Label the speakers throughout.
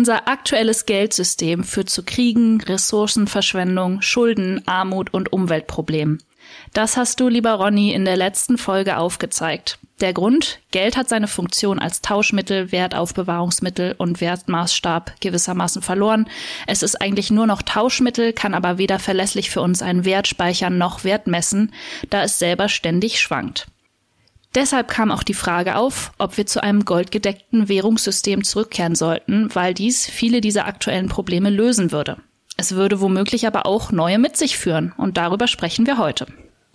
Speaker 1: Unser aktuelles Geldsystem führt zu Kriegen, Ressourcenverschwendung, Schulden, Armut und Umweltproblemen. Das hast du, lieber Ronny, in der letzten Folge aufgezeigt. Der Grund, Geld hat seine Funktion als Tauschmittel, Wertaufbewahrungsmittel und Wertmaßstab gewissermaßen verloren. Es ist eigentlich nur noch Tauschmittel, kann aber weder verlässlich für uns einen Wert speichern noch Wert messen, da es selber ständig schwankt. Deshalb kam auch die Frage auf, ob wir zu einem goldgedeckten Währungssystem zurückkehren sollten, weil dies viele dieser aktuellen Probleme lösen würde. Es würde womöglich aber auch neue mit sich führen und darüber sprechen wir heute.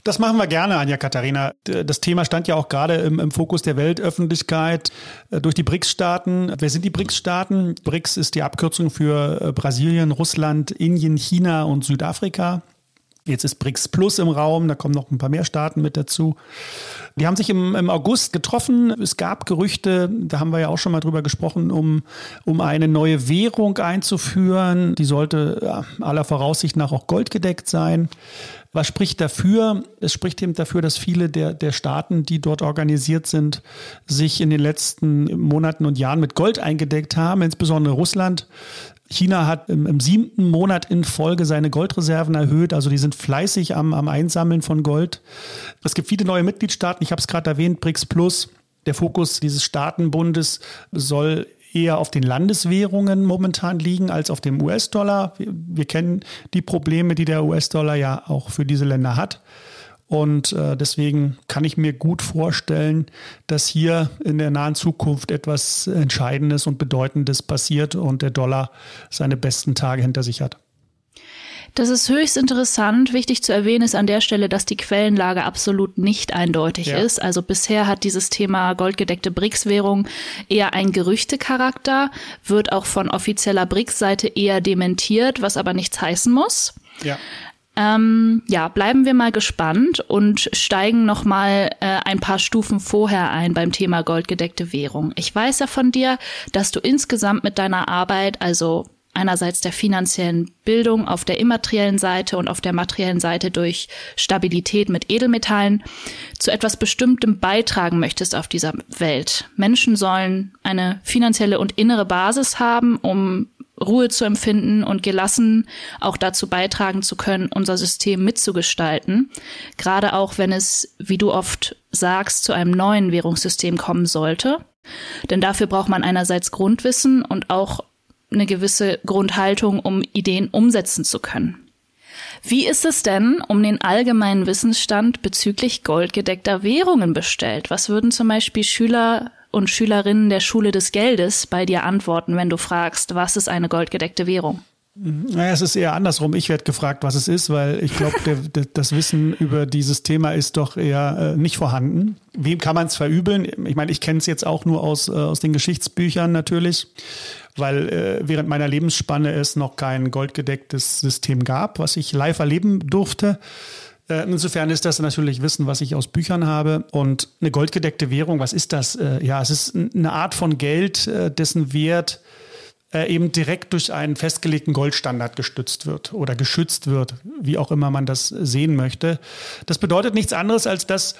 Speaker 2: Das machen wir gerne, Anja Katharina. Das Thema stand ja auch gerade im, im Fokus der Weltöffentlichkeit äh, durch die BRICS-Staaten. Wer sind die BRICS-Staaten? BRICS ist die Abkürzung für äh, Brasilien, Russland, Indien, China und Südafrika. Jetzt ist BRICS Plus im Raum, da kommen noch ein paar mehr Staaten mit dazu. Die haben sich im, im August getroffen. Es gab Gerüchte, da haben wir ja auch schon mal drüber gesprochen, um, um eine neue Währung einzuführen. Die sollte ja, aller Voraussicht nach auch goldgedeckt sein. Was spricht dafür? Es spricht eben dafür, dass viele der, der Staaten, die dort organisiert sind, sich in den letzten Monaten und Jahren mit Gold eingedeckt haben, insbesondere Russland. China hat im, im, siebten Monat in Folge seine Goldreserven erhöht. Also die sind fleißig am, am Einsammeln von Gold. Es gibt viele neue Mitgliedstaaten. Ich habe es gerade erwähnt, BRICS Plus. Der Fokus dieses Staatenbundes soll eher auf den Landeswährungen momentan liegen als auf dem US-Dollar. Wir, wir kennen die Probleme, die der US-Dollar ja auch für diese Länder hat. Und äh, deswegen kann ich mir gut vorstellen, dass hier in der nahen Zukunft etwas Entscheidendes und Bedeutendes passiert und der Dollar seine besten Tage hinter sich hat.
Speaker 1: Das ist höchst interessant. Wichtig zu erwähnen ist an der Stelle, dass die Quellenlage absolut nicht eindeutig ja. ist. Also bisher hat dieses Thema goldgedeckte BRICS-Währung eher einen Gerüchtecharakter, wird auch von offizieller BRICS-Seite eher dementiert, was aber nichts heißen muss. Ja. Ähm, ja, bleiben wir mal gespannt und steigen noch mal äh, ein paar Stufen vorher ein beim Thema goldgedeckte Währung. Ich weiß ja von dir, dass du insgesamt mit deiner Arbeit, also einerseits der finanziellen Bildung auf der immateriellen Seite und auf der materiellen Seite durch Stabilität mit Edelmetallen zu etwas Bestimmtem beitragen möchtest auf dieser Welt. Menschen sollen eine finanzielle und innere Basis haben, um Ruhe zu empfinden und gelassen auch dazu beitragen zu können, unser System mitzugestalten. Gerade auch, wenn es, wie du oft sagst, zu einem neuen Währungssystem kommen sollte. Denn dafür braucht man einerseits Grundwissen und auch eine gewisse Grundhaltung, um Ideen umsetzen zu können. Wie ist es denn um den allgemeinen Wissensstand bezüglich goldgedeckter Währungen bestellt? Was würden zum Beispiel Schüler und Schülerinnen der Schule des Geldes bei dir antworten, wenn du fragst, was ist eine goldgedeckte Währung?
Speaker 2: Naja, es ist eher andersrum. Ich werde gefragt, was es ist, weil ich glaube, das Wissen über dieses Thema ist doch eher äh, nicht vorhanden. Wem kann man es verübeln? Ich meine, ich kenne es jetzt auch nur aus, äh, aus den Geschichtsbüchern natürlich, weil äh, während meiner Lebensspanne es noch kein goldgedecktes System gab, was ich live erleben durfte. Äh, insofern ist das natürlich Wissen, was ich aus Büchern habe. Und eine goldgedeckte Währung, was ist das? Äh, ja, es ist eine Art von Geld, äh, dessen Wert eben direkt durch einen festgelegten Goldstandard gestützt wird oder geschützt wird, wie auch immer man das sehen möchte. Das bedeutet nichts anderes, als dass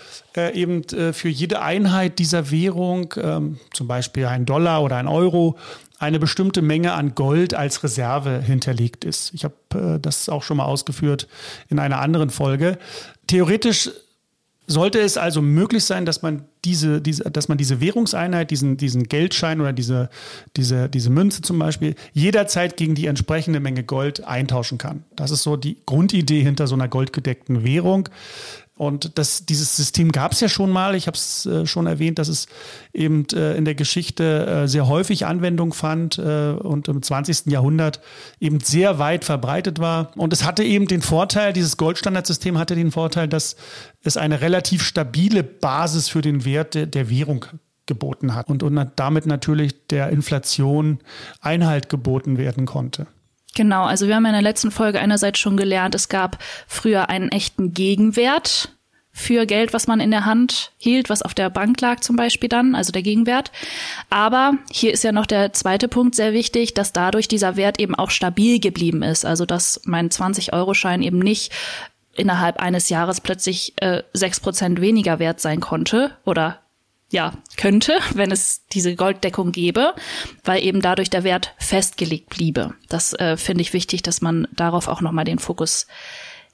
Speaker 2: eben für jede Einheit dieser Währung, ähm, zum Beispiel ein Dollar oder ein Euro, eine bestimmte Menge an Gold als Reserve hinterlegt ist. Ich habe äh, das auch schon mal ausgeführt in einer anderen Folge. Theoretisch sollte es also möglich sein, dass man diese, diese, dass man diese Währungseinheit, diesen, diesen Geldschein oder diese, diese, diese Münze zum Beispiel, jederzeit gegen die entsprechende Menge Gold eintauschen kann. Das ist so die Grundidee hinter so einer goldgedeckten Währung. Und das, dieses System gab es ja schon mal. Ich habe es äh, schon erwähnt, dass es eben äh, in der Geschichte äh, sehr häufig Anwendung fand äh, und im 20. Jahrhundert eben sehr weit verbreitet war. Und es hatte eben den Vorteil, dieses Goldstandardsystem hatte den Vorteil, dass es eine relativ stabile Basis für den Wert der, der Währung geboten hat und, und damit natürlich der Inflation Einhalt geboten werden konnte.
Speaker 1: Genau, also wir haben in der letzten Folge einerseits schon gelernt, es gab früher einen echten Gegenwert für Geld, was man in der Hand hielt, was auf der Bank lag zum Beispiel dann, also der Gegenwert. Aber hier ist ja noch der zweite Punkt sehr wichtig, dass dadurch dieser Wert eben auch stabil geblieben ist. Also dass mein 20-Euro-Schein eben nicht innerhalb eines Jahres plötzlich äh, sechs äh, Prozent weniger wert sein konnte oder ja, könnte, wenn es diese Golddeckung gäbe, weil eben dadurch der Wert festgelegt bliebe. Das äh, finde ich wichtig, dass man darauf auch nochmal den Fokus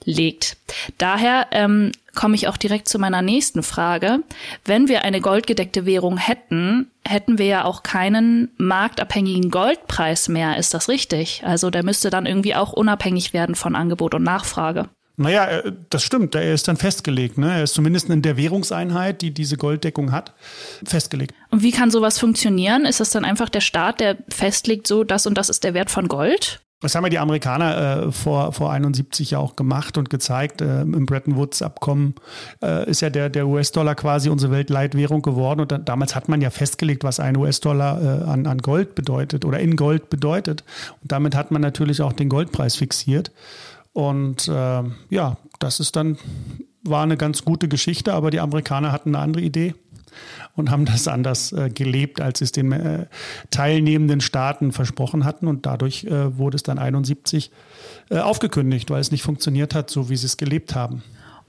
Speaker 1: legt. Daher ähm, komme ich auch direkt zu meiner nächsten Frage. Wenn wir eine goldgedeckte Währung hätten, hätten wir ja auch keinen marktabhängigen Goldpreis mehr. Ist das richtig? Also der müsste dann irgendwie auch unabhängig werden von Angebot und Nachfrage.
Speaker 2: Naja, äh, das stimmt. Er ist dann festgelegt. Ne? Er ist zumindest in der Währungseinheit, die diese Golddeckung hat, festgelegt.
Speaker 1: Und wie kann sowas funktionieren? Ist das dann einfach der Staat, der festlegt, so das und das ist der Wert von Gold?
Speaker 2: Das haben ja die Amerikaner äh, vor, vor 71 ja auch gemacht und gezeigt. Äh, Im Bretton Woods-Abkommen äh, ist ja der, der US-Dollar quasi unsere Weltleitwährung geworden. Und da, damals hat man ja festgelegt, was ein US-Dollar äh, an, an Gold bedeutet oder in Gold bedeutet. Und damit hat man natürlich auch den Goldpreis fixiert. Und äh, ja, das ist dann, war eine ganz gute Geschichte, aber die Amerikaner hatten eine andere Idee und haben das anders äh, gelebt, als sie es den äh, teilnehmenden Staaten versprochen hatten. Und dadurch äh, wurde es dann 71 äh, aufgekündigt, weil es nicht funktioniert hat, so wie sie es gelebt haben.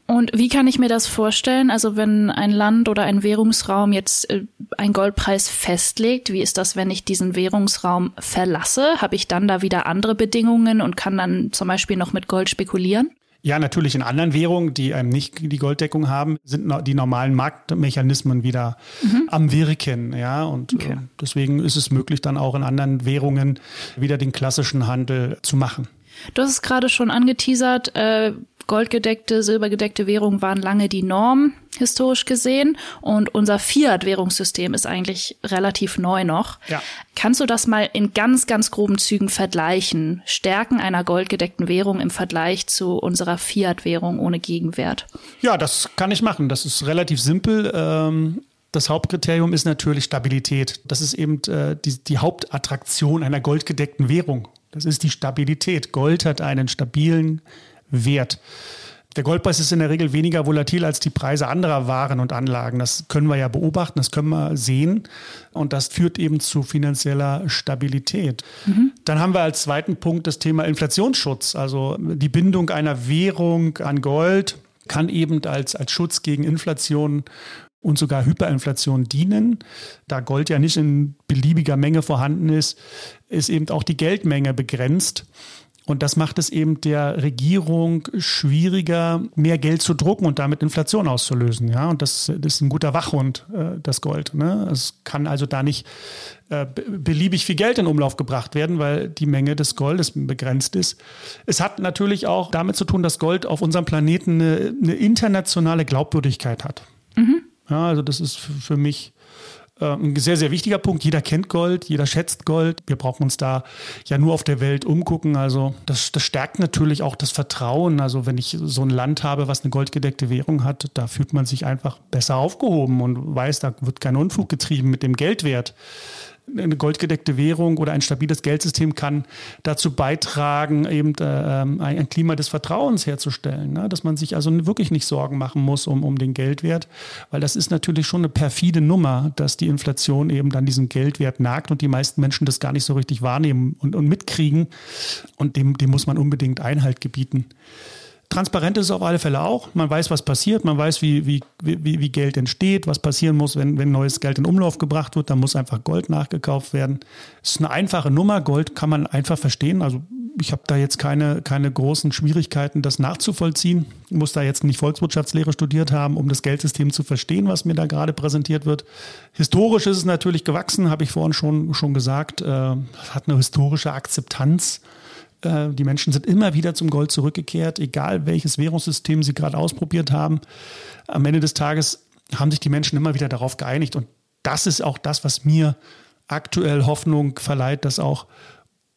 Speaker 1: Und wie kann ich mir das vorstellen? Also wenn ein Land oder ein Währungsraum jetzt äh, einen Goldpreis festlegt, wie ist das, wenn ich diesen Währungsraum verlasse? Habe ich dann da wieder andere Bedingungen und kann dann zum Beispiel noch mit Gold spekulieren?
Speaker 2: Ja, natürlich in anderen Währungen, die einem nicht die Golddeckung haben, sind die normalen Marktmechanismen wieder mhm. am Wirken. Ja, und okay. äh, deswegen ist es möglich, dann auch in anderen Währungen wieder den klassischen Handel zu machen.
Speaker 1: Du hast es gerade schon angeteasert. Äh, goldgedeckte, silbergedeckte Währungen waren lange die Norm, historisch gesehen. Und unser Fiat-Währungssystem ist eigentlich relativ neu noch. Ja. Kannst du das mal in ganz, ganz groben Zügen vergleichen? Stärken einer goldgedeckten Währung im Vergleich zu unserer Fiat-Währung ohne Gegenwert?
Speaker 2: Ja, das kann ich machen. Das ist relativ simpel. Ähm das Hauptkriterium ist natürlich Stabilität. Das ist eben äh, die, die Hauptattraktion einer goldgedeckten Währung. Das ist die Stabilität. Gold hat einen stabilen Wert. Der Goldpreis ist in der Regel weniger volatil als die Preise anderer Waren und Anlagen. Das können wir ja beobachten, das können wir sehen. Und das führt eben zu finanzieller Stabilität. Mhm. Dann haben wir als zweiten Punkt das Thema Inflationsschutz. Also die Bindung einer Währung an Gold kann eben als, als Schutz gegen Inflation und sogar Hyperinflation dienen. Da Gold ja nicht in beliebiger Menge vorhanden ist, ist eben auch die Geldmenge begrenzt. Und das macht es eben der Regierung schwieriger, mehr Geld zu drucken und damit Inflation auszulösen. Ja, und das, das ist ein guter Wachhund, äh, das Gold. Ne? Es kann also da nicht äh, beliebig viel Geld in Umlauf gebracht werden, weil die Menge des Goldes begrenzt ist. Es hat natürlich auch damit zu tun, dass Gold auf unserem Planeten eine, eine internationale Glaubwürdigkeit hat. Mhm. Ja, also das ist für mich ein sehr, sehr wichtiger Punkt. Jeder kennt Gold, jeder schätzt Gold. Wir brauchen uns da ja nur auf der Welt umgucken. Also das, das stärkt natürlich auch das Vertrauen. Also wenn ich so ein Land habe, was eine goldgedeckte Währung hat, da fühlt man sich einfach besser aufgehoben und weiß, da wird kein Unfug getrieben mit dem Geldwert eine goldgedeckte Währung oder ein stabiles Geldsystem kann dazu beitragen, eben äh, ähm, ein Klima des Vertrauens herzustellen, ne? dass man sich also wirklich nicht Sorgen machen muss um, um den Geldwert, weil das ist natürlich schon eine perfide Nummer, dass die Inflation eben dann diesen Geldwert nagt und die meisten Menschen das gar nicht so richtig wahrnehmen und, und mitkriegen und dem, dem muss man unbedingt Einhalt gebieten. Transparent ist es auf alle Fälle auch. Man weiß, was passiert. Man weiß, wie, wie, wie, wie Geld entsteht, was passieren muss, wenn, wenn neues Geld in Umlauf gebracht wird. Da muss einfach Gold nachgekauft werden. Es ist eine einfache Nummer. Gold kann man einfach verstehen. Also ich habe da jetzt keine, keine großen Schwierigkeiten, das nachzuvollziehen. Ich muss da jetzt nicht Volkswirtschaftslehre studiert haben, um das Geldsystem zu verstehen, was mir da gerade präsentiert wird. Historisch ist es natürlich gewachsen, habe ich vorhin schon, schon gesagt. Äh, hat eine historische Akzeptanz äh, die Menschen sind immer wieder zum Gold zurückgekehrt, egal welches Währungssystem sie gerade ausprobiert haben. Am Ende des Tages haben sich die Menschen immer wieder darauf geeinigt. Und das ist auch das, was mir aktuell Hoffnung verleiht, dass auch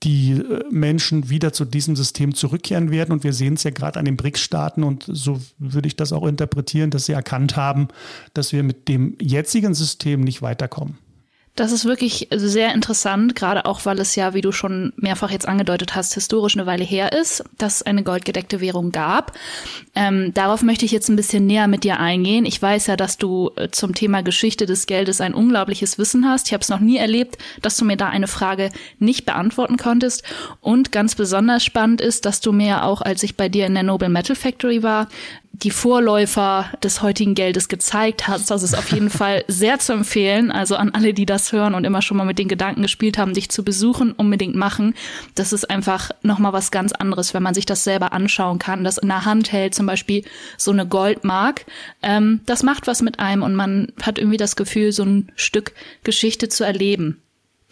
Speaker 2: die äh, Menschen wieder zu diesem System zurückkehren werden. Und wir sehen es ja gerade an den BRICS-Staaten und so würde ich das auch interpretieren, dass sie erkannt haben, dass wir mit dem jetzigen System nicht weiterkommen.
Speaker 1: Das ist wirklich sehr interessant, gerade auch, weil es ja, wie du schon mehrfach jetzt angedeutet hast, historisch eine Weile her ist, dass es eine goldgedeckte Währung gab. Ähm, darauf möchte ich jetzt ein bisschen näher mit dir eingehen. Ich weiß ja, dass du äh, zum Thema Geschichte des Geldes ein unglaubliches Wissen hast. Ich habe es noch nie erlebt, dass du mir da eine Frage nicht beantworten konntest. Und ganz besonders spannend ist, dass du mir auch, als ich bei dir in der Noble Metal Factory war, die Vorläufer des heutigen Geldes gezeigt hast. Das ist auf jeden Fall sehr zu empfehlen. Also an alle, die das hören und immer schon mal mit den Gedanken gespielt haben, dich zu besuchen, unbedingt machen. Das ist einfach nochmal was ganz anderes, wenn man sich das selber anschauen kann, das in der Hand hält, zum Beispiel so eine Goldmark. Ähm, das macht was mit einem und man hat irgendwie das Gefühl, so ein Stück Geschichte zu erleben.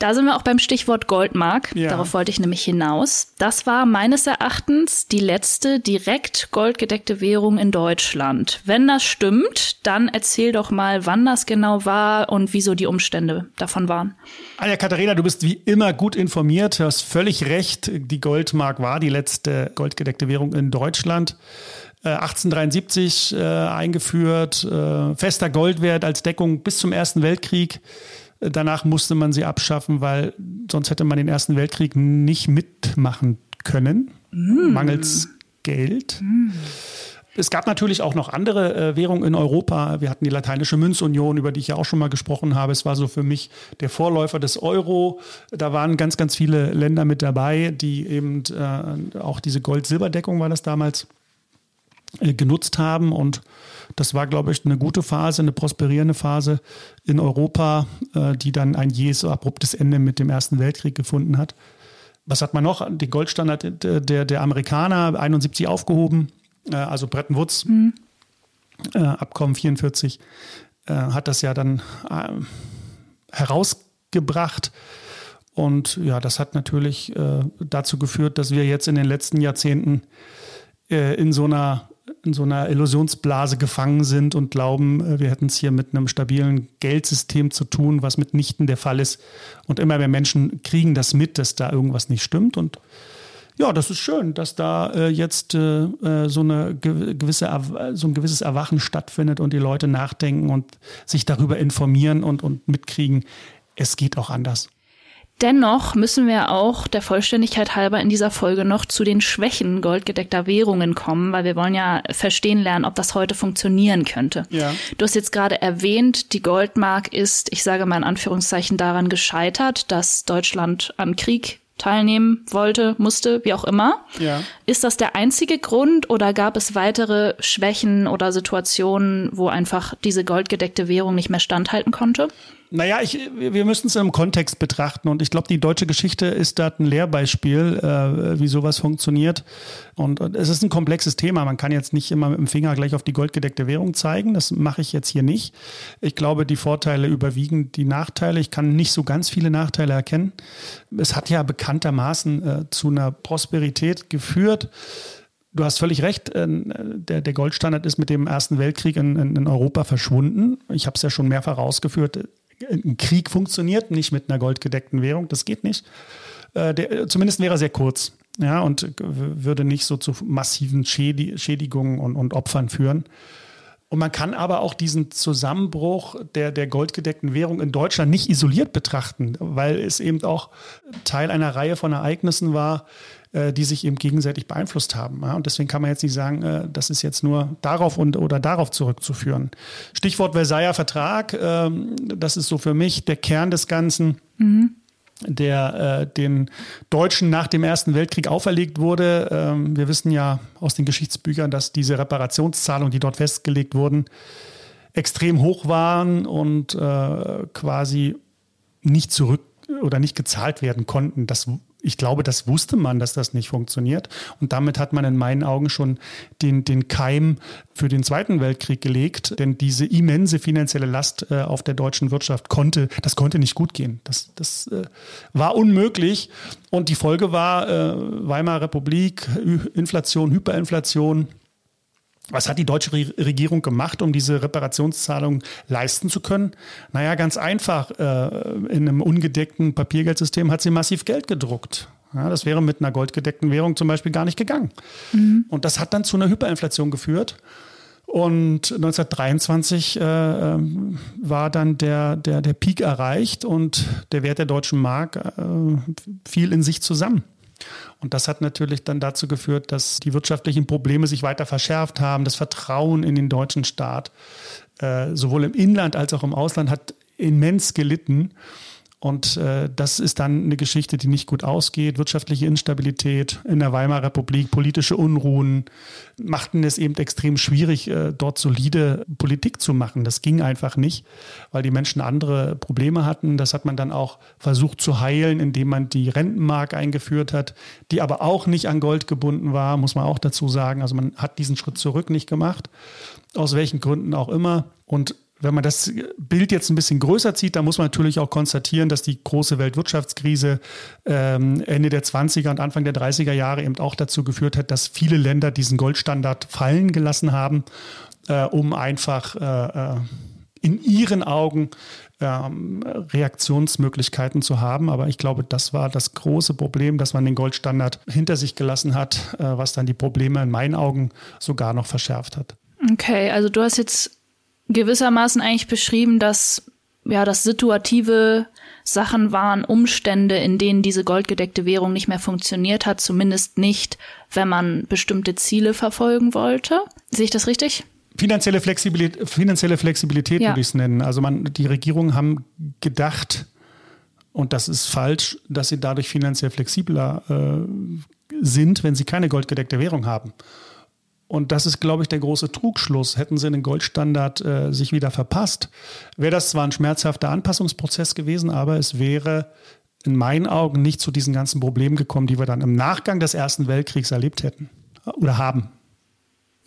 Speaker 1: Da sind wir auch beim Stichwort Goldmark. Ja. Darauf wollte ich nämlich hinaus. Das war meines Erachtens die letzte direkt goldgedeckte Währung in Deutschland. Wenn das stimmt, dann erzähl doch mal, wann das genau war und wieso die Umstände davon waren.
Speaker 2: Anja Katharina, du bist wie immer gut informiert, du hast völlig recht. Die Goldmark war die letzte goldgedeckte Währung in Deutschland. 1873 äh, äh, eingeführt, äh, fester Goldwert als Deckung bis zum Ersten Weltkrieg. Danach musste man sie abschaffen, weil sonst hätte man den Ersten Weltkrieg nicht mitmachen können, mm. mangels Geld. Mm. Es gab natürlich auch noch andere äh, Währungen in Europa. Wir hatten die Lateinische Münzunion, über die ich ja auch schon mal gesprochen habe. Es war so für mich der Vorläufer des Euro. Da waren ganz, ganz viele Länder mit dabei, die eben äh, auch diese Gold-Silber-Deckung war das damals genutzt haben und das war, glaube ich, eine gute Phase, eine prosperierende Phase in Europa, äh, die dann ein jähes, abruptes Ende mit dem Ersten Weltkrieg gefunden hat. Was hat man noch? Den Goldstandard der, der Amerikaner, 71 aufgehoben, äh, also Bretton Woods, mhm. äh, Abkommen 44, äh, hat das ja dann äh, herausgebracht. Und ja, das hat natürlich äh, dazu geführt, dass wir jetzt in den letzten Jahrzehnten in so einer in so einer Illusionsblase gefangen sind und glauben, äh, wir hätten es hier mit einem stabilen Geldsystem zu tun, was mitnichten der Fall ist. Und immer mehr Menschen kriegen das mit, dass da irgendwas nicht stimmt. Und ja, das ist schön, dass da äh, jetzt äh, äh so, eine gewisse, so ein gewisses Erwachen stattfindet und die Leute nachdenken und sich darüber informieren und, und mitkriegen, es geht auch anders.
Speaker 1: Dennoch müssen wir auch der Vollständigkeit halber in dieser Folge noch zu den Schwächen goldgedeckter Währungen kommen, weil wir wollen ja verstehen lernen, ob das heute funktionieren könnte. Ja. Du hast jetzt gerade erwähnt, die Goldmark ist, ich sage mal in Anführungszeichen, daran gescheitert, dass Deutschland am Krieg teilnehmen wollte, musste, wie auch immer. Ja. Ist das der einzige Grund oder gab es weitere Schwächen oder Situationen, wo einfach diese goldgedeckte Währung nicht mehr standhalten konnte?
Speaker 2: Naja, ich, wir müssen es im Kontext betrachten und ich glaube, die deutsche Geschichte ist da ein Lehrbeispiel, äh, wie sowas funktioniert. Und, und, es ist ein komplexes Thema. Man kann jetzt nicht immer mit dem Finger gleich auf die goldgedeckte Währung zeigen. Das mache ich jetzt hier nicht. Ich glaube, die Vorteile überwiegen die Nachteile. Ich kann nicht so ganz viele Nachteile erkennen. Es hat ja bekanntermaßen äh, zu einer Prosperität geführt. Du hast völlig recht, äh, der, der Goldstandard ist mit dem Ersten Weltkrieg in, in Europa verschwunden. Ich habe es ja schon mehrfach ausgeführt ein Krieg funktioniert, nicht mit einer goldgedeckten Währung, das geht nicht. Äh, der, zumindest wäre er sehr kurz ja, und würde nicht so zu massiven Schädigungen und, und Opfern führen. Und man kann aber auch diesen Zusammenbruch der, der goldgedeckten Währung in Deutschland nicht isoliert betrachten, weil es eben auch Teil einer Reihe von Ereignissen war, äh, die sich eben gegenseitig beeinflusst haben. Und deswegen kann man jetzt nicht sagen, äh, das ist jetzt nur darauf und oder darauf zurückzuführen. Stichwort Versailler Vertrag, ähm, das ist so für mich der Kern des Ganzen. Mhm der äh, den Deutschen nach dem Ersten Weltkrieg auferlegt wurde. Ähm, wir wissen ja aus den Geschichtsbüchern, dass diese Reparationszahlungen, die dort festgelegt wurden, extrem hoch waren und äh, quasi nicht zurück oder nicht gezahlt werden konnten. Das ich glaube, das wusste man, dass das nicht funktioniert. Und damit hat man in meinen Augen schon den, den Keim für den Zweiten Weltkrieg gelegt. Denn diese immense finanzielle Last äh, auf der deutschen Wirtschaft konnte, das konnte nicht gut gehen. Das, das äh, war unmöglich. Und die Folge war äh, Weimarer Republik, Inflation, Hyperinflation. Was hat die deutsche Regierung gemacht, um diese Reparationszahlung leisten zu können? Naja, ganz einfach. Äh, in einem ungedeckten Papiergeldsystem hat sie massiv Geld gedruckt. Ja, das wäre mit einer goldgedeckten Währung zum Beispiel gar nicht gegangen. Mhm. Und das hat dann zu einer Hyperinflation geführt. Und 1923 äh, ähm, war dann der, der, der Peak erreicht und der Wert der deutschen Mark äh, fiel in sich zusammen. Und das hat natürlich dann dazu geführt, dass die wirtschaftlichen Probleme sich weiter verschärft haben. Das Vertrauen in den deutschen Staat, äh, sowohl im Inland als auch im Ausland, hat immens gelitten. Und äh, das ist dann eine Geschichte, die nicht gut ausgeht. Wirtschaftliche Instabilität in der Weimarer Republik, politische Unruhen machten es eben extrem schwierig, äh, dort solide Politik zu machen. Das ging einfach nicht, weil die Menschen andere Probleme hatten. Das hat man dann auch versucht zu heilen, indem man die Rentenmark eingeführt hat, die aber auch nicht an Gold gebunden war, muss man auch dazu sagen. Also man hat diesen Schritt zurück nicht gemacht, aus welchen Gründen auch immer. Und wenn man das Bild jetzt ein bisschen größer zieht, dann muss man natürlich auch konstatieren, dass die große Weltwirtschaftskrise ähm, Ende der 20er und Anfang der 30er Jahre eben auch dazu geführt hat, dass viele Länder diesen Goldstandard fallen gelassen haben, äh, um einfach äh, äh in ihren Augen ähm, Reaktionsmöglichkeiten zu haben. Aber ich glaube, das war das große Problem, dass man den Goldstandard hinter sich gelassen hat, was dann die Probleme in meinen Augen sogar noch verschärft hat.
Speaker 1: Okay, also du hast jetzt gewissermaßen eigentlich beschrieben, dass ja das situative Sachen waren, Umstände, in denen diese goldgedeckte Währung nicht mehr funktioniert hat, zumindest nicht, wenn man bestimmte Ziele verfolgen wollte. Sehe ich das richtig?
Speaker 2: Finanzielle Flexibilität, finanzielle Flexibilität ja. würde ich es nennen. Also man, die Regierungen haben gedacht, und das ist falsch, dass sie dadurch finanziell flexibler äh, sind, wenn sie keine goldgedeckte Währung haben. Und das ist, glaube ich, der große Trugschluss. Hätten sie den Goldstandard äh, sich wieder verpasst, wäre das zwar ein schmerzhafter Anpassungsprozess gewesen, aber es wäre in meinen Augen nicht zu diesen ganzen Problemen gekommen, die wir dann im Nachgang des Ersten Weltkriegs erlebt hätten oder haben.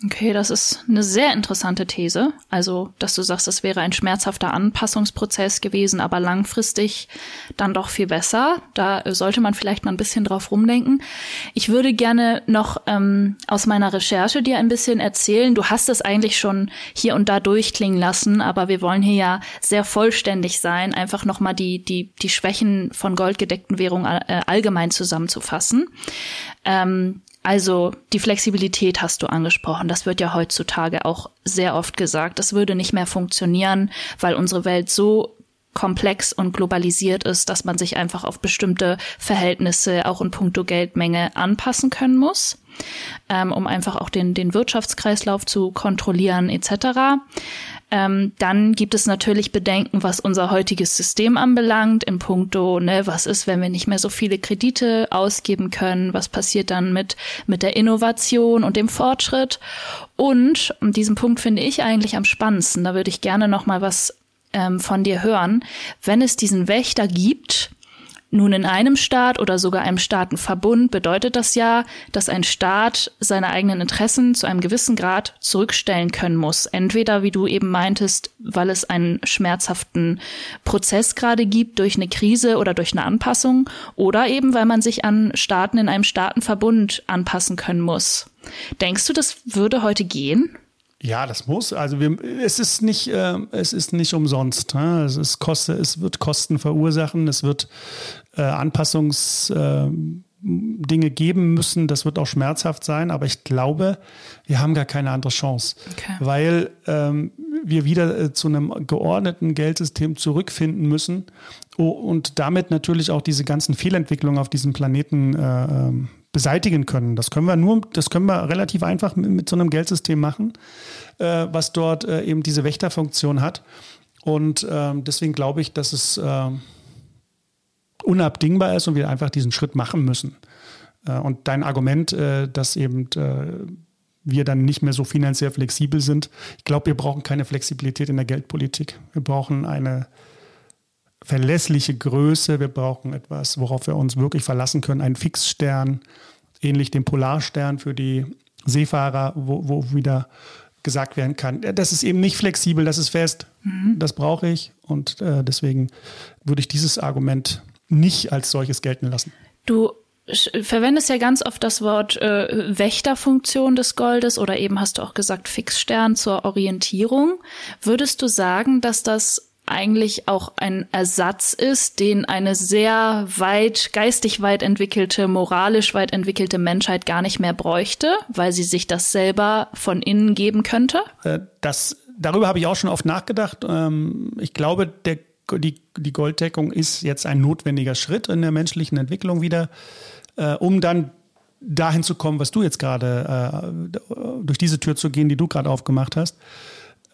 Speaker 1: Okay, das ist eine sehr interessante These. Also, dass du sagst, es wäre ein schmerzhafter Anpassungsprozess gewesen, aber langfristig dann doch viel besser. Da sollte man vielleicht mal ein bisschen drauf rumdenken. Ich würde gerne noch ähm, aus meiner Recherche dir ein bisschen erzählen. Du hast es eigentlich schon hier und da durchklingen lassen, aber wir wollen hier ja sehr vollständig sein, einfach nochmal die, die, die Schwächen von goldgedeckten Währungen äh, allgemein zusammenzufassen. Ähm, also die Flexibilität hast du angesprochen. Das wird ja heutzutage auch sehr oft gesagt. Das würde nicht mehr funktionieren, weil unsere Welt so komplex und globalisiert ist, dass man sich einfach auf bestimmte Verhältnisse auch in puncto Geldmenge anpassen können muss, ähm, um einfach auch den, den Wirtschaftskreislauf zu kontrollieren etc. Ähm, dann gibt es natürlich Bedenken, was unser heutiges System anbelangt, im Punkto, ne, was ist, wenn wir nicht mehr so viele Kredite ausgeben können, was passiert dann mit, mit der Innovation und dem Fortschritt. Und, und diesen Punkt finde ich eigentlich am spannendsten, da würde ich gerne noch mal was ähm, von dir hören, wenn es diesen Wächter gibt, nun, in einem Staat oder sogar einem Staatenverbund bedeutet das ja, dass ein Staat seine eigenen Interessen zu einem gewissen Grad zurückstellen können muss. Entweder, wie du eben meintest, weil es einen schmerzhaften Prozess gerade gibt durch eine Krise oder durch eine Anpassung, oder eben, weil man sich an Staaten in einem Staatenverbund anpassen können muss. Denkst du, das würde heute gehen?
Speaker 2: Ja, das muss. Also wir, es ist nicht, äh, es ist nicht umsonst. Ne? Es ist Koste, es wird Kosten verursachen, es wird äh, Anpassungsdinge äh, geben müssen. Das wird auch schmerzhaft sein, aber ich glaube, wir haben gar keine andere Chance, okay. weil ähm, wir wieder äh, zu einem geordneten Geldsystem zurückfinden müssen oh, und damit natürlich auch diese ganzen Fehlentwicklungen auf diesem Planeten äh, ähm, beseitigen können. Das können wir nur, das können wir relativ einfach mit, mit so einem Geldsystem machen, äh, was dort äh, eben diese Wächterfunktion hat. Und äh, deswegen glaube ich, dass es äh, unabdingbar ist und wir einfach diesen Schritt machen müssen. Äh, und dein Argument, äh, dass eben wir dann nicht mehr so finanziell flexibel sind. Ich glaube, wir brauchen keine Flexibilität in der Geldpolitik. Wir brauchen eine verlässliche Größe. Wir brauchen etwas, worauf wir uns wirklich verlassen können, einen Fixstern, ähnlich dem Polarstern für die Seefahrer, wo, wo wieder gesagt werden kann, das ist eben nicht flexibel, das ist fest, mhm. das brauche ich und äh, deswegen würde ich dieses Argument nicht als solches gelten lassen.
Speaker 1: Du verwendest ja ganz oft das Wort äh, Wächterfunktion des Goldes oder eben hast du auch gesagt Fixstern zur Orientierung. Würdest du sagen, dass das eigentlich auch ein Ersatz ist, den eine sehr weit, geistig weit entwickelte, moralisch weit entwickelte Menschheit gar nicht mehr bräuchte, weil sie sich das selber von innen geben könnte?
Speaker 2: Äh, das, darüber habe ich auch schon oft nachgedacht. Ähm, ich glaube, der, die, die Golddeckung ist jetzt ein notwendiger Schritt in der menschlichen Entwicklung wieder, äh, um dann dahin zu kommen, was du jetzt gerade, äh, durch diese Tür zu gehen, die du gerade aufgemacht hast.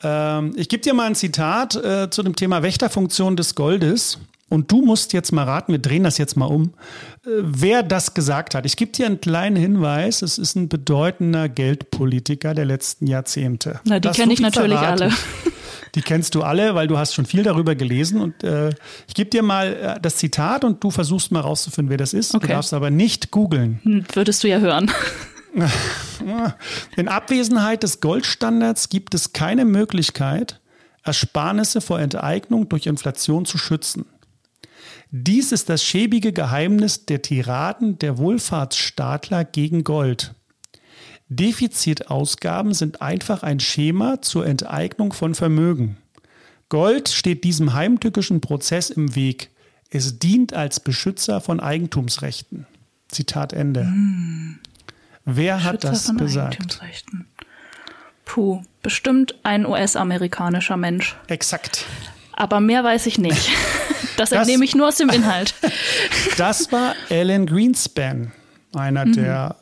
Speaker 2: Ähm, ich gebe dir mal ein Zitat äh, zu dem Thema Wächterfunktion des Goldes. Und du musst jetzt mal raten, wir drehen das jetzt mal um, äh, wer das gesagt hat. Ich gebe dir einen kleinen Hinweis. Es ist ein bedeutender Geldpolitiker der letzten Jahrzehnte.
Speaker 1: Na, die kenne ich natürlich
Speaker 2: verraten.
Speaker 1: alle.
Speaker 2: Die kennst du alle, weil du hast schon viel darüber gelesen. Und äh, ich gebe dir mal äh, das Zitat und du versuchst mal rauszufinden, wer das ist.
Speaker 1: Okay.
Speaker 2: Du darfst aber nicht googeln.
Speaker 1: Hm, Würdest du ja hören.
Speaker 2: In Abwesenheit des Goldstandards gibt es keine Möglichkeit, Ersparnisse vor Enteignung durch Inflation zu schützen. Dies ist das schäbige Geheimnis der Tiraden der Wohlfahrtsstaatler gegen Gold. Defizitausgaben sind einfach ein Schema zur Enteignung von Vermögen. Gold steht diesem heimtückischen Prozess im Weg. Es dient als Beschützer von Eigentumsrechten. Zitat Ende. Wer hat das
Speaker 1: von
Speaker 2: gesagt?
Speaker 1: Puh, bestimmt ein US-amerikanischer Mensch.
Speaker 2: Exakt.
Speaker 1: Aber mehr weiß ich nicht. Das,
Speaker 2: Das-
Speaker 1: entnehme ich nur aus dem Inhalt.
Speaker 2: Das war Alan Greenspan, einer der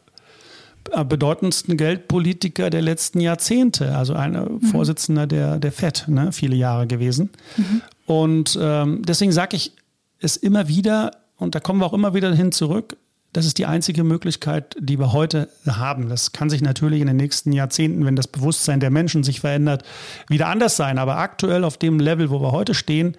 Speaker 2: äh, bedeutendsten Geldpolitiker der letzten Jahrzehnte, also ein Vorsitzender der, der FED, ne, viele Jahre gewesen. Und ähm, deswegen sage ich es immer wieder, und da kommen wir auch immer wieder hin zurück, das ist die einzige Möglichkeit, die wir heute haben. Das kann sich natürlich in den nächsten Jahrzehnten, wenn das Bewusstsein der Menschen sich verändert, wieder anders sein. Aber aktuell auf dem Level, wo wir heute stehen,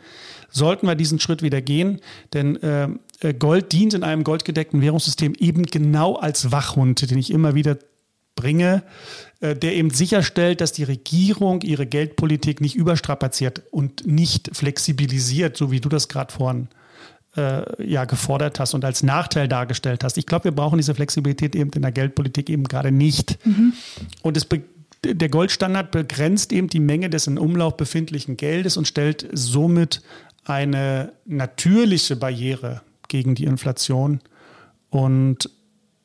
Speaker 2: sollten wir diesen Schritt wieder gehen. Denn äh, äh, Gold dient in einem goldgedeckten Währungssystem eben genau als Wachhund, den ich immer wieder bringe, äh, der eben sicherstellt, dass die Regierung ihre Geldpolitik nicht überstrapaziert und nicht flexibilisiert, so wie du das gerade vorhin äh, ja, gefordert hast und als Nachteil dargestellt hast. Ich glaube, wir brauchen diese Flexibilität eben in der Geldpolitik eben gerade nicht. Und es der Goldstandard begrenzt eben die Menge des in Umlauf befindlichen Geldes und stellt somit eine natürliche Barriere gegen die Inflation und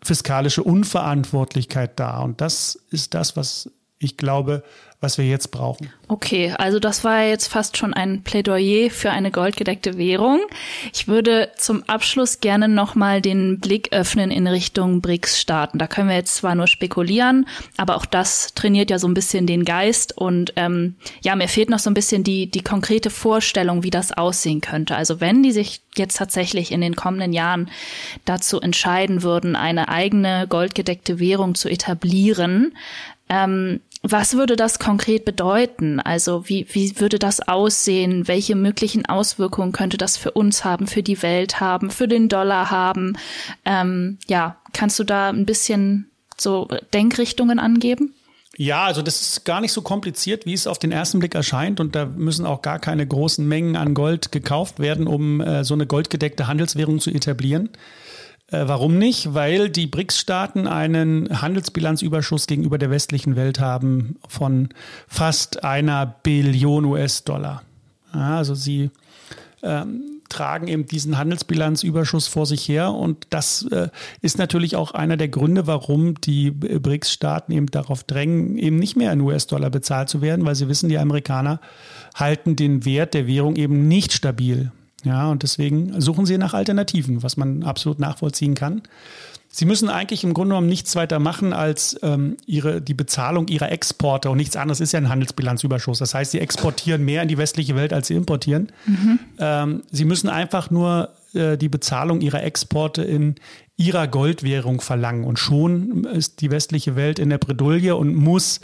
Speaker 2: fiskalische Unverantwortlichkeit dar. Und das ist das, was ich glaube, was wir jetzt brauchen.
Speaker 1: Okay, also das war jetzt fast schon ein Plädoyer für eine goldgedeckte Währung. Ich würde zum Abschluss gerne nochmal den Blick öffnen in Richtung BRICS-Staaten. Da können wir jetzt zwar nur spekulieren, aber auch das trainiert ja so ein bisschen den Geist. Und ähm, ja, mir fehlt noch so ein bisschen die, die konkrete Vorstellung, wie das aussehen könnte. Also wenn die sich jetzt tatsächlich in den kommenden Jahren dazu entscheiden würden, eine eigene goldgedeckte Währung zu etablieren, ähm, was würde das konkret bedeuten? Also wie, wie würde das aussehen? Welche möglichen Auswirkungen könnte das für uns haben, für die Welt haben, für den Dollar haben? Ähm, ja, kannst du da ein bisschen so Denkrichtungen angeben?
Speaker 2: Ja, also das ist gar nicht so kompliziert, wie es auf den ersten Blick erscheint. Und da müssen auch gar keine großen Mengen an Gold gekauft werden, um äh, so eine goldgedeckte Handelswährung zu etablieren. Äh, warum nicht? Weil die BRICS-Staaten einen Handelsbilanzüberschuss gegenüber der westlichen Welt haben von fast einer Billion US-Dollar. Ja, also sie ähm, tragen eben diesen Handelsbilanzüberschuss vor sich her. Und das äh, ist natürlich auch einer der Gründe, warum die BRICS-Staaten eben darauf drängen, eben nicht mehr in US-Dollar bezahlt zu werden, weil sie wissen, die Amerikaner halten den Wert der Währung eben nicht stabil. Ja, und deswegen suchen sie nach Alternativen, was man absolut nachvollziehen kann. Sie müssen eigentlich im Grunde genommen nichts weiter machen als ähm, ihre, die Bezahlung ihrer Exporte. Und nichts anderes ist ja ein Handelsbilanzüberschuss. Das heißt, sie exportieren mehr in die westliche Welt, als sie importieren. Ähm, sie müssen einfach nur äh, die Bezahlung ihrer Exporte in ihrer Goldwährung verlangen. Und schon ist die westliche Welt in der Bredouille und muss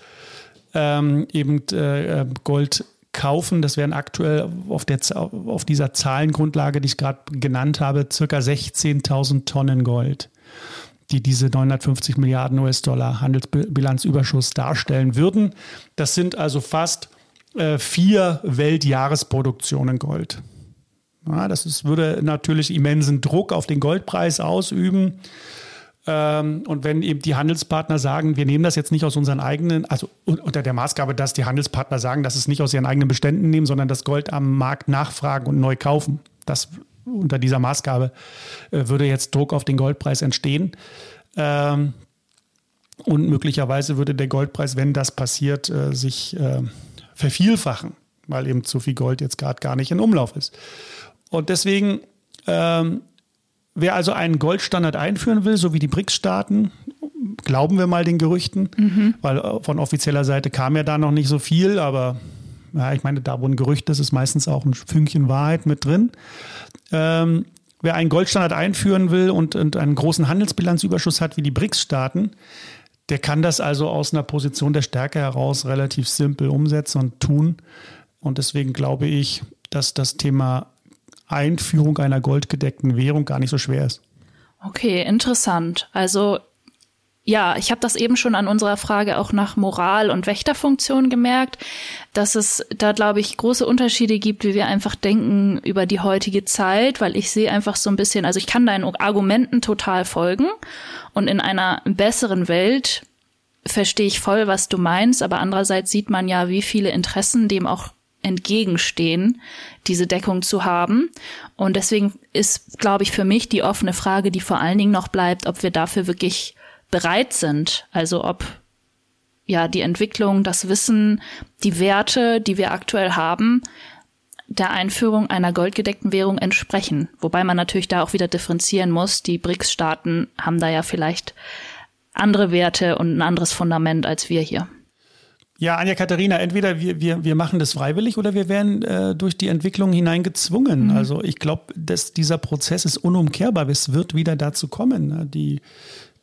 Speaker 2: ähm, eben äh, Gold kaufen. Das wären aktuell auf, der, auf dieser Zahlengrundlage, die ich gerade genannt habe, circa 16.000 Tonnen Gold, die diese 950 Milliarden US-Dollar Handelsbilanzüberschuss darstellen würden. Das sind also fast äh, vier Weltjahresproduktionen Gold. Ja, das ist, würde natürlich immensen Druck auf den Goldpreis ausüben. Ähm, und wenn eben die Handelspartner sagen, wir nehmen das jetzt nicht aus unseren eigenen, also unter der Maßgabe, dass die Handelspartner sagen, dass es nicht aus ihren eigenen Beständen nehmen, sondern das Gold am Markt nachfragen und neu kaufen. Das unter dieser Maßgabe äh, würde jetzt Druck auf den Goldpreis entstehen. Ähm, und möglicherweise würde der Goldpreis, wenn das passiert, äh, sich äh, vervielfachen, weil eben zu viel Gold jetzt gerade gar nicht in Umlauf ist. Und deswegen ähm, Wer also einen Goldstandard einführen will, so wie die BRICS-Staaten, glauben wir mal den Gerüchten, mhm. weil von offizieller Seite kam ja da noch nicht so viel, aber ja, ich meine, da wo ein Gerücht ist, ist meistens auch ein Fünkchen Wahrheit mit drin. Ähm, wer einen Goldstandard einführen will und, und einen großen Handelsbilanzüberschuss hat wie die BRICS-Staaten, der kann das also aus einer Position der Stärke heraus relativ simpel umsetzen und tun. Und deswegen glaube ich, dass das Thema Einführung einer goldgedeckten Währung gar nicht so schwer ist.
Speaker 1: Okay, interessant. Also ja, ich habe das eben schon an unserer Frage auch nach Moral und Wächterfunktion gemerkt, dass es da, glaube ich, große Unterschiede gibt, wie wir einfach denken über die heutige Zeit, weil ich sehe einfach so ein bisschen, also ich kann deinen Argumenten total folgen und in einer besseren Welt verstehe ich voll, was du meinst, aber andererseits sieht man ja, wie viele Interessen dem auch entgegenstehen, diese Deckung zu haben. Und deswegen ist, glaube ich, für mich die offene Frage, die vor allen Dingen noch bleibt, ob wir dafür wirklich bereit sind. Also ob ja die Entwicklung, das Wissen, die Werte, die wir aktuell haben, der Einführung einer goldgedeckten Währung entsprechen. Wobei man natürlich da auch wieder differenzieren muss. Die BRICS-Staaten haben da ja vielleicht andere Werte und ein anderes Fundament als wir hier.
Speaker 2: Ja, Anja Katharina, entweder wir, wir, wir machen das freiwillig oder wir werden äh, durch die Entwicklung hineingezwungen. Mhm. Also ich glaube, dass dieser Prozess ist unumkehrbar. Es wird wieder dazu kommen. Ne? Die,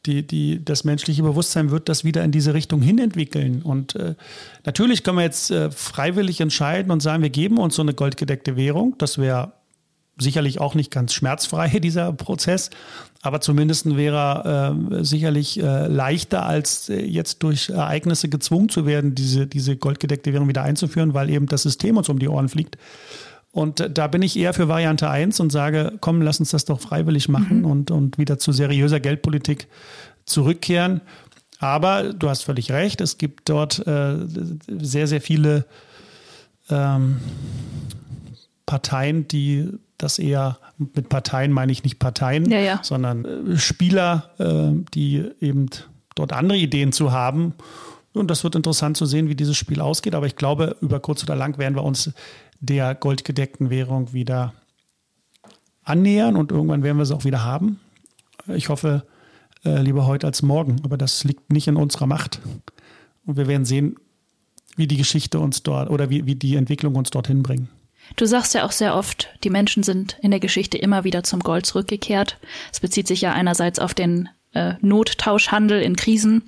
Speaker 2: die, die, das menschliche Bewusstsein wird das wieder in diese Richtung hin entwickeln. Und äh, natürlich können wir jetzt äh, freiwillig entscheiden und sagen, wir geben uns so eine goldgedeckte Währung. Das wäre sicherlich auch nicht ganz schmerzfrei, dieser Prozess, aber zumindest wäre äh, sicherlich äh, leichter, als äh, jetzt durch Ereignisse gezwungen zu werden, diese, diese goldgedeckte Währung wieder einzuführen, weil eben das System uns um die Ohren fliegt. Und äh, da bin ich eher für Variante 1 und sage, komm, lass uns das doch freiwillig machen mhm. und, und wieder zu seriöser Geldpolitik zurückkehren. Aber du hast völlig recht, es gibt dort äh, sehr, sehr viele ähm, Parteien, die das eher, mit Parteien meine ich nicht Parteien,
Speaker 1: ja, ja.
Speaker 2: sondern äh, Spieler, äh, die eben dort andere Ideen zu haben. Und das wird interessant zu sehen, wie dieses Spiel ausgeht. Aber ich glaube, über kurz oder lang werden wir uns der goldgedeckten Währung wieder annähern und irgendwann werden wir sie auch wieder haben. Ich hoffe, äh, lieber heute als morgen, aber das liegt nicht in unserer Macht. Und wir werden sehen, wie die Geschichte uns dort oder wie, wie die Entwicklung uns dorthin bringen.
Speaker 1: Du sagst ja auch sehr oft, die Menschen sind in der Geschichte immer wieder zum Gold zurückgekehrt. Es bezieht sich ja einerseits auf den äh, Nottauschhandel in Krisen,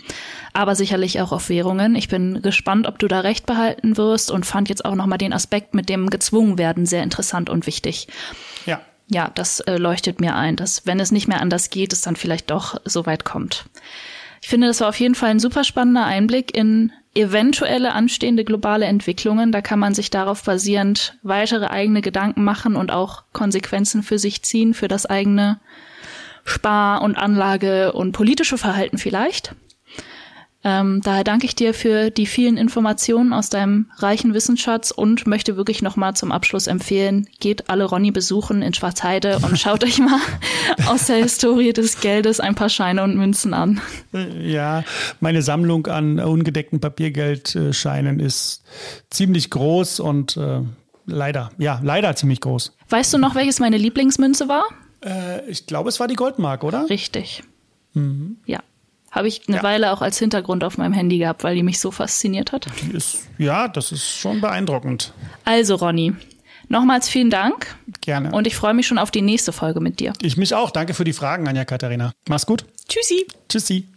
Speaker 1: aber sicherlich auch auf Währungen. Ich bin gespannt, ob du da recht behalten wirst und fand jetzt auch nochmal den Aspekt mit dem gezwungen werden sehr interessant und wichtig.
Speaker 2: Ja.
Speaker 1: Ja, das äh, leuchtet mir ein, dass wenn es nicht mehr anders geht, es dann vielleicht doch so weit kommt. Ich finde, das war auf jeden Fall ein super spannender Einblick in eventuelle anstehende globale Entwicklungen. Da kann man sich darauf basierend weitere eigene Gedanken machen und auch Konsequenzen für sich ziehen, für das eigene Spar- und Anlage- und politische Verhalten vielleicht. Ähm, daher danke ich dir für die vielen Informationen aus deinem reichen Wissensschatz und möchte wirklich nochmal zum Abschluss empfehlen, geht alle Ronny besuchen in Schwarzheide und schaut euch mal aus der Historie des Geldes ein paar Scheine und Münzen an.
Speaker 2: Ja, meine Sammlung an ungedeckten Papiergeldscheinen ist ziemlich groß und äh, leider, ja, leider ziemlich groß.
Speaker 1: Weißt du noch, welches meine Lieblingsmünze war?
Speaker 2: Äh, ich glaube, es war die Goldmark, oder?
Speaker 1: Richtig. Mhm. Ja. Habe ich eine ja. Weile auch als Hintergrund auf meinem Handy gehabt, weil die mich so fasziniert hat.
Speaker 2: Ist, ja, das ist schon beeindruckend.
Speaker 1: Also, Ronny, nochmals vielen Dank.
Speaker 2: Gerne.
Speaker 1: Und ich freue mich schon auf die nächste Folge mit dir.
Speaker 2: Ich mich auch. Danke für die Fragen, Anja Katharina. Mach's gut.
Speaker 1: Tschüssi.
Speaker 2: Tschüssi.